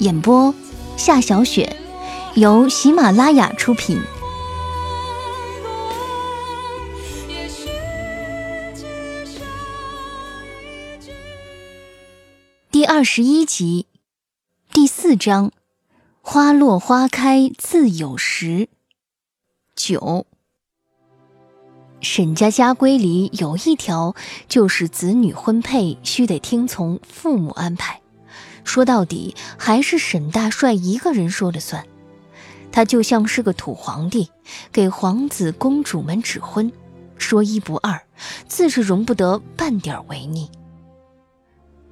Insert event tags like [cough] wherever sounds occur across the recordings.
演播：夏小雪，由喜马拉雅出品。第二十一集，第四章：花落花开自有时。九，沈家家规里有一条，就是子女婚配须得听从父母安排。说到底，还是沈大帅一个人说了算。他就像是个土皇帝，给皇子公主们指婚，说一不二，自是容不得半点违逆。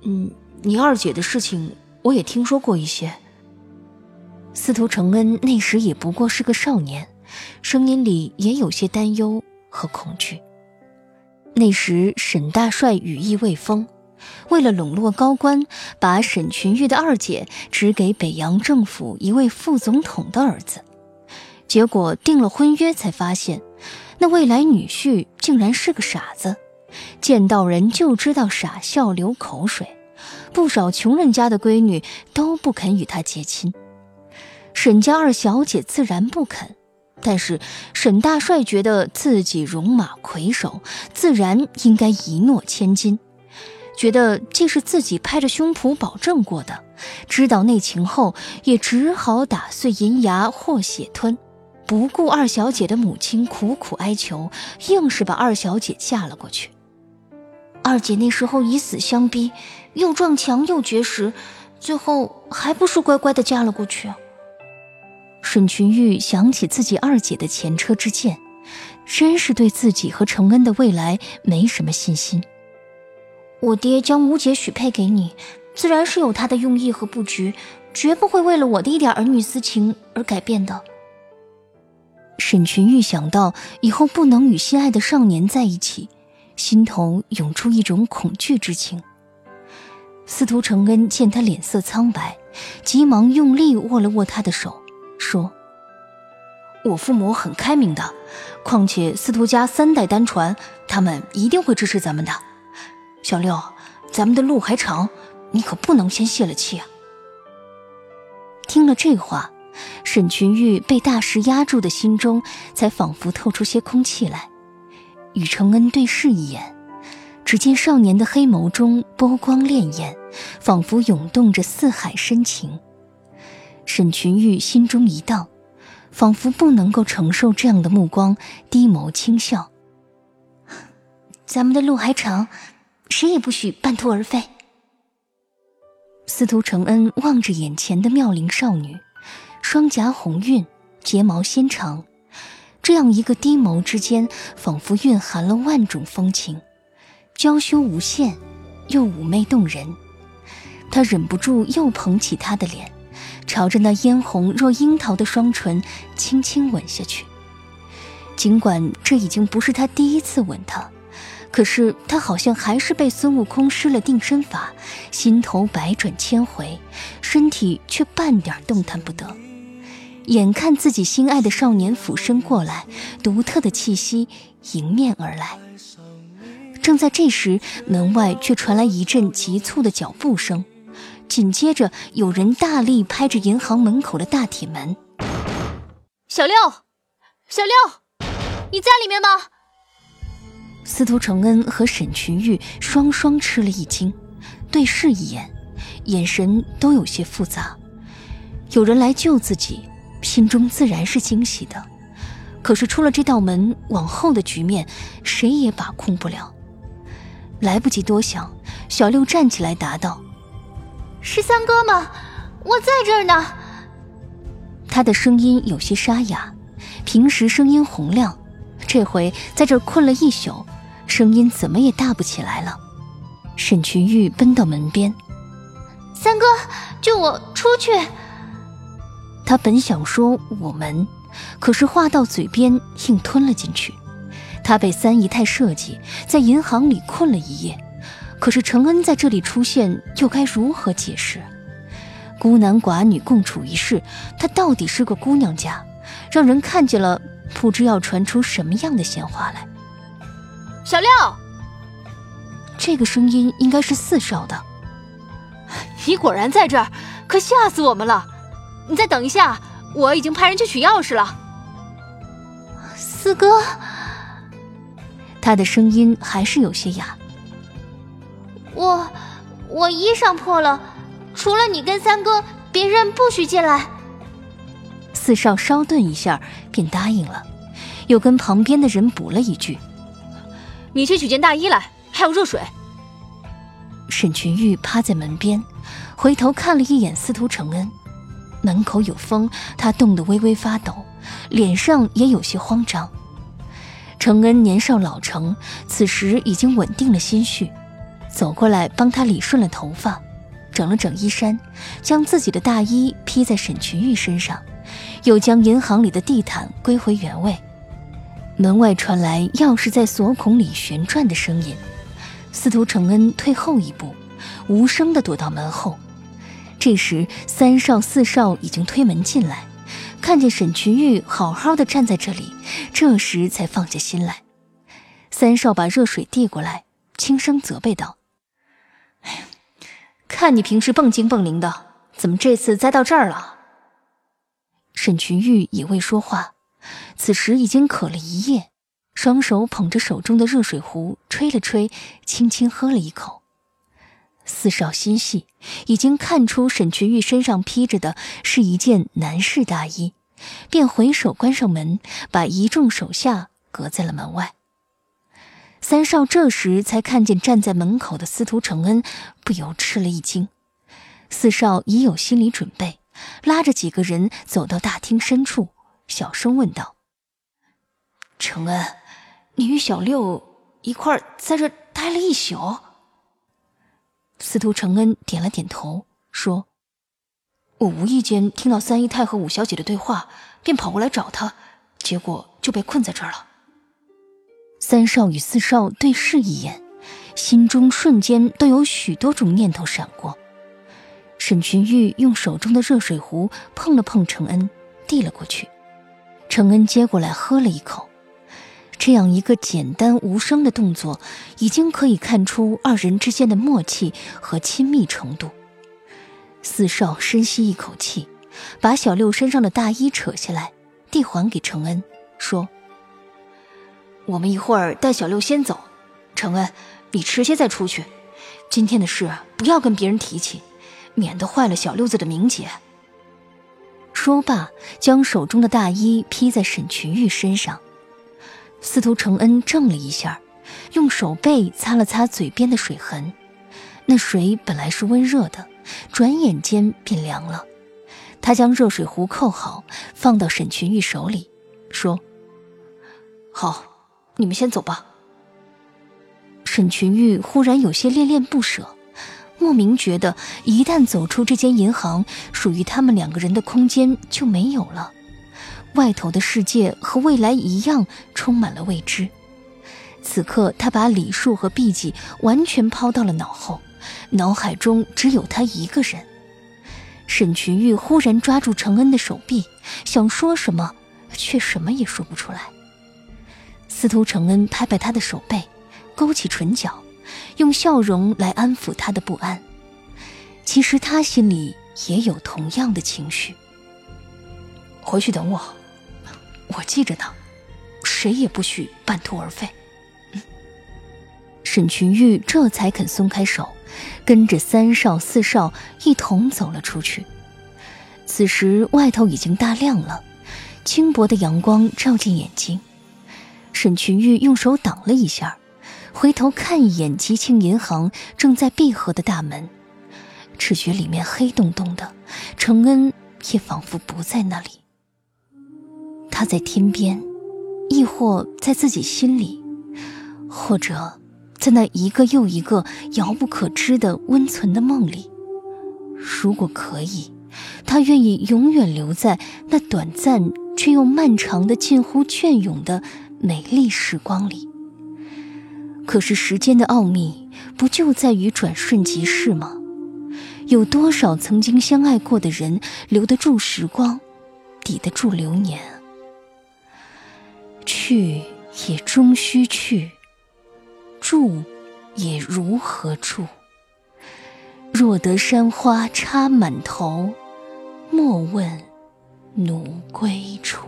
嗯，你二姐的事情，我也听说过一些。司徒承恩那时也不过是个少年，声音里也有些担忧和恐惧。那时沈大帅羽翼未丰。为了笼络高官，把沈群玉的二姐指给北洋政府一位副总统的儿子，结果订了婚约，才发现那未来女婿竟然是个傻子，见到人就知道傻笑流口水，不少穷人家的闺女都不肯与他结亲。沈家二小姐自然不肯，但是沈大帅觉得自己戎马魁首，自然应该一诺千金。觉得这是自己拍着胸脯保证过的，知道内情后，也只好打碎银牙或血吞，不顾二小姐的母亲苦苦哀求，硬是把二小姐嫁了过去。二姐那时候以死相逼，又撞墙又绝食，最后还不是乖乖的嫁了过去。沈群玉想起自己二姐的前车之鉴，真是对自己和承恩的未来没什么信心。我爹将吴姐许配给你，自然是有他的用意和布局，绝不会为了我的一点儿女私情而改变的。沈群玉想到以后不能与心爱的少年在一起，心头涌出一种恐惧之情。司徒承恩见他脸色苍白，急忙用力握了握他的手，说：“我父母很开明的，况且司徒家三代单传，他们一定会支持咱们的。”小六，咱们的路还长，你可不能先泄了气啊！听了这话，沈群玉被大石压住的心中才仿佛透出些空气来，与承恩对视一眼，只见少年的黑眸中波光潋滟，仿佛涌动着四海深情。沈群玉心中一荡，仿佛不能够承受这样的目光，低眸轻笑：“ [laughs] 咱们的路还长。”谁也不许半途而废。司徒承恩望着眼前的妙龄少女，双颊红晕，睫毛纤长，这样一个低眸之间，仿佛蕴含了万种风情，娇羞无限，又妩媚动人。他忍不住又捧起她的脸，朝着那嫣红若樱桃的双唇轻轻吻下去。尽管这已经不是他第一次吻她。可是他好像还是被孙悟空施了定身法，心头百转千回，身体却半点动弹不得。眼看自己心爱的少年俯身过来，独特的气息迎面而来。正在这时，门外却传来一阵急促的脚步声，紧接着有人大力拍着银行门口的大铁门：“小六，小六，你在里面吗？”司徒承恩和沈群玉双双吃了一惊，对视一眼，眼神都有些复杂。有人来救自己，心中自然是惊喜的。可是出了这道门，往后的局面谁也把控不了。来不及多想，小六站起来答道：“是三哥吗？我在这儿呢。”他的声音有些沙哑，平时声音洪亮，这回在这儿困了一宿，声音怎么也大不起来了。沈群玉奔到门边：“三哥，救我出去！”他本想说“我们”。可是话到嘴边，硬吞了进去。他被三姨太设计在银行里困了一夜，可是承恩在这里出现，又该如何解释？孤男寡女共处一室，他到底是个姑娘家，让人看见了，不知要传出什么样的闲话来。小六，这个声音应该是四少的。[laughs] 你果然在这儿，可吓死我们了！你再等一下。我已经派人去取钥匙了，四哥。他的声音还是有些哑。我，我衣裳破了，除了你跟三哥，别人不许进来。四少稍顿一下，便答应了，又跟旁边的人补了一句：“你去取件大衣来，还有热水。”沈群玉趴在门边，回头看了一眼司徒承恩。门口有风，他冻得微微发抖，脸上也有些慌张。承恩年少老成，此时已经稳定了心绪，走过来帮他理顺了头发，整了整衣衫，将自己的大衣披在沈群玉身上，又将银行里的地毯归回原位。门外传来钥匙在锁孔里旋转的声音，司徒承恩退后一步，无声地躲到门后。这时，三少、四少已经推门进来，看见沈群玉好好的站在这里，这时才放下心来。三少把热水递过来，轻声责备道：“，看你平时蹦精蹦灵的，怎么这次栽到这儿了？”沈群玉也未说话，此时已经渴了一夜，双手捧着手中的热水壶，吹了吹，轻轻喝了一口。四少心细，已经看出沈群玉身上披着的是一件男士大衣，便回手关上门，把一众手下隔在了门外。三少这时才看见站在门口的司徒承恩，不由吃了一惊。四少已有心理准备，拉着几个人走到大厅深处，小声问道：“承恩，你与小六一块在这待了一宿？”司徒承恩点了点头，说：“我无意间听到三姨太和五小姐的对话，便跑过来找她，结果就被困在这儿了。”三少与四少对视一眼，心中瞬间都有许多种念头闪过。沈群玉用手中的热水壶碰了碰承恩，递了过去。承恩接过来喝了一口。这样一个简单无声的动作，已经可以看出二人之间的默契和亲密程度。四少深吸一口气，把小六身上的大衣扯下来，递还给承恩，说：“我们一会儿带小六先走，承恩，你迟些再出去。今天的事不要跟别人提起，免得坏了小六子的名节。”说罢，将手中的大衣披在沈群玉身上。司徒承恩怔了一下，用手背擦了擦嘴边的水痕。那水本来是温热的，转眼间便凉了。他将热水壶扣好，放到沈群玉手里，说：“好，你们先走吧。”沈群玉忽然有些恋恋不舍，莫名觉得一旦走出这间银行，属于他们两个人的空间就没有了。外头的世界和未来一样充满了未知。此刻，他把李树和毕记完全抛到了脑后，脑海中只有他一个人。沈群玉忽然抓住程恩的手臂，想说什么，却什么也说不出来。司徒承恩拍拍他的手背，勾起唇角，用笑容来安抚他的不安。其实他心里也有同样的情绪。回去等我。我记着呢，谁也不许半途而废。沈群玉这才肯松开手，跟着三少四少一同走了出去。此时外头已经大亮了，轻薄的阳光照进眼睛。沈群玉用手挡了一下，回头看一眼吉庆银行正在闭合的大门，只觉里面黑洞洞的，承恩也仿佛不在那里。他在天边，亦或在自己心里，或者在那一个又一个遥不可知的温存的梦里。如果可以，他愿意永远留在那短暂却又漫长的、近乎隽永的美丽时光里。可是时间的奥秘，不就在于转瞬即逝吗？有多少曾经相爱过的人，留得住时光，抵得住流年？去也终须去，住也如何住？若得山花插满头，莫问奴归处。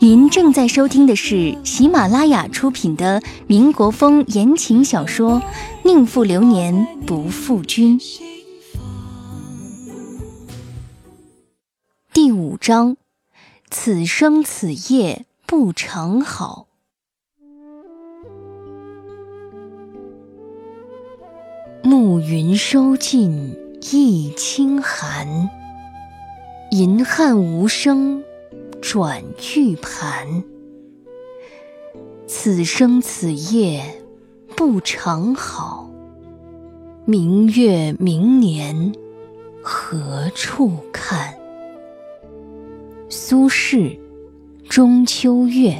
您正在收听的是喜马拉雅出品的民国风言情小说《宁负流年不负君》。第五章，此生此夜不长好。暮云收尽一清寒，银汉无声转玉盘。此生此夜不长好，明月明年何处看？苏轼《中秋月》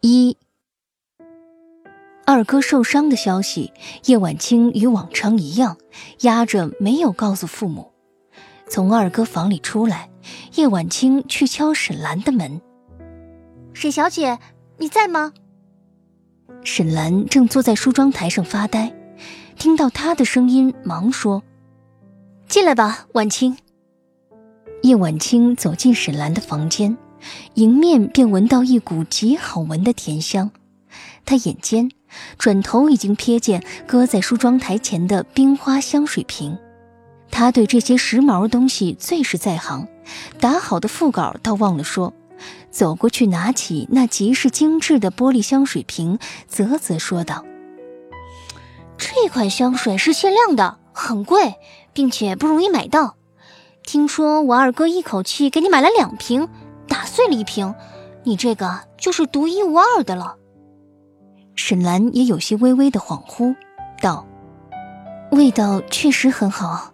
一，二哥受伤的消息，叶晚清与往常一样压着没有告诉父母。从二哥房里出来，叶晚清去敲沈兰的门：“沈小姐，你在吗？”沈兰正坐在梳妆台上发呆，听到他的声音，忙说。进来吧，晚清。叶晚清走进沈兰的房间，迎面便闻到一股极好闻的甜香。他眼尖，转头已经瞥见搁在梳妆台前的冰花香水瓶。他对这些时髦东西最是在行，打好的副稿倒忘了说，走过去拿起那极是精致的玻璃香水瓶，啧啧说道：“这款香水是限量的，很贵。”并且不容易买到，听说我二哥一口气给你买了两瓶，打碎了一瓶，你这个就是独一无二的了。沈兰也有些微微的恍惚，道：“味道确实很好。”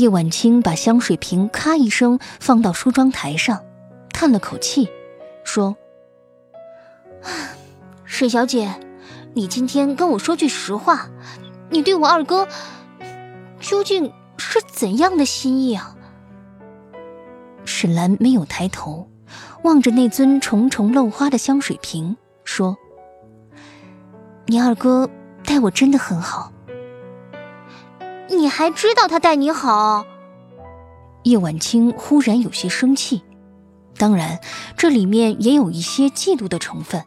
叶晚清把香水瓶咔一声放到梳妆台上，叹了口气，说：“沈小姐，你今天跟我说句实话，你对我二哥……”究竟是怎样的心意啊？沈兰没有抬头，望着那尊重重漏花的香水瓶，说：“你二哥待我真的很好。”你还知道他待你好？叶晚清忽然有些生气，当然，这里面也有一些嫉妒的成分。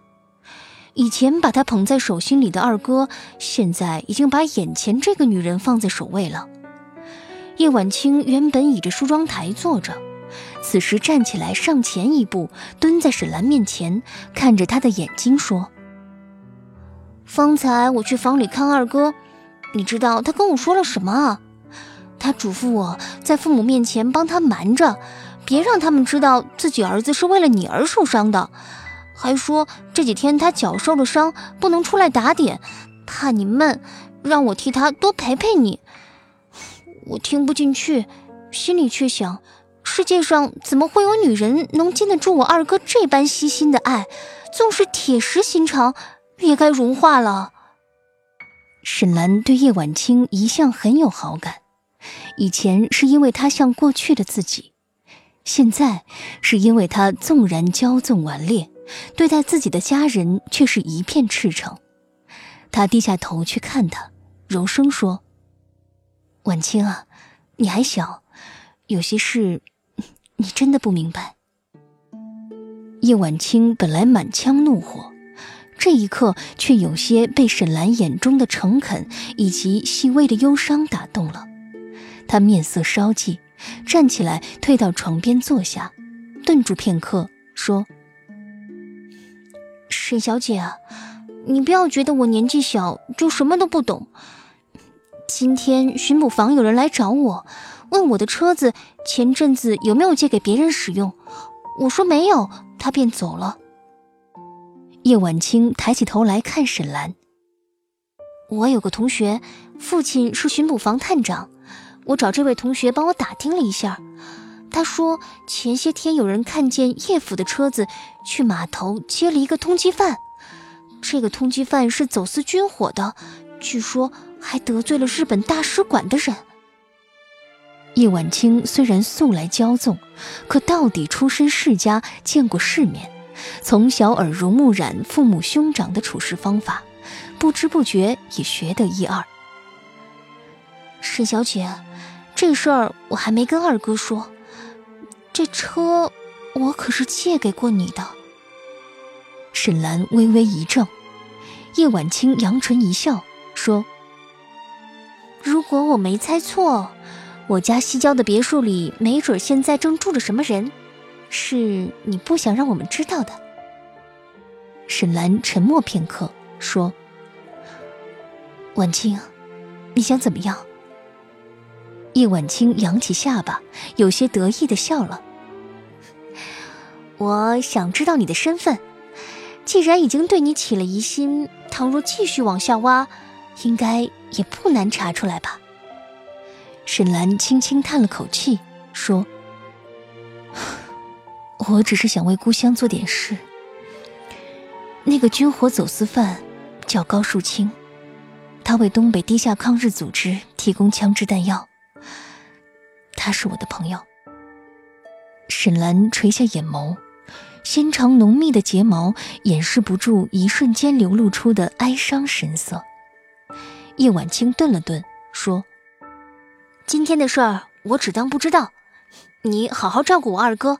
以前把他捧在手心里的二哥，现在已经把眼前这个女人放在首位了。叶晚清原本倚着梳妆台坐着，此时站起来上前一步，蹲在沈兰面前，看着她的眼睛说：“方才我去房里看二哥，你知道他跟我说了什么？他嘱咐我在父母面前帮他瞒着，别让他们知道自己儿子是为了你而受伤的。”还说这几天他脚受了伤，不能出来打点，怕你闷，让我替他多陪陪你。我听不进去，心里却想：世界上怎么会有女人能经得住我二哥这般悉心的爱？纵是铁石心肠，也该融化了。沈兰对叶晚清一向很有好感，以前是因为他像过去的自己，现在是因为他纵然骄纵顽劣。对待自己的家人却是一片赤诚。他低下头去看他，柔声说：“晚清啊，你还小，有些事，你真的不明白。叶晚清本来满腔怒火，这一刻却有些被沈兰眼中的诚恳以及细微的忧伤打动了。他面色稍霁，站起来退到床边坐下，顿住片刻，说：“沈小姐啊，你不要觉得我年纪小就什么都不懂。今天巡捕房有人来找我，问我的车子前阵子有没有借给别人使用，我说没有。”他便走了。叶晚清抬起头来看沈兰。我有个同学，父亲是巡捕房探长，我找这位同学帮我打听了一下，他说前些天有人看见叶府的车子去码头接了一个通缉犯，这个通缉犯是走私军火的，据说还得罪了日本大使馆的人。叶晚清虽然素来骄纵，可到底出身世家，见过世面，从小耳濡目染父母兄长的处事方法，不知不觉也学得一二。沈小姐，这事儿我还没跟二哥说，这车我可是借给过你的。沈兰微微一怔，叶晚清扬唇一笑，说：“如果我没猜错。”我家西郊的别墅里，没准现在正住着什么人，是你不想让我们知道的。沈兰沉默片刻，说：“婉清，你想怎么样？”叶婉清扬起下巴，有些得意的笑了：“我想知道你的身份。既然已经对你起了疑心，倘若继续往下挖，应该也不难查出来吧。”沈兰轻轻叹了口气，说：“我只是想为故乡做点事。那个军火走私犯叫高树清，他为东北地下抗日组织提供枪支弹药。他是我的朋友。”沈兰垂下眼眸，纤长浓密的睫毛掩饰不住一瞬间流露出的哀伤神色。叶晚清顿了顿，说。今天的事儿我只当不知道，你好好照顾我二哥，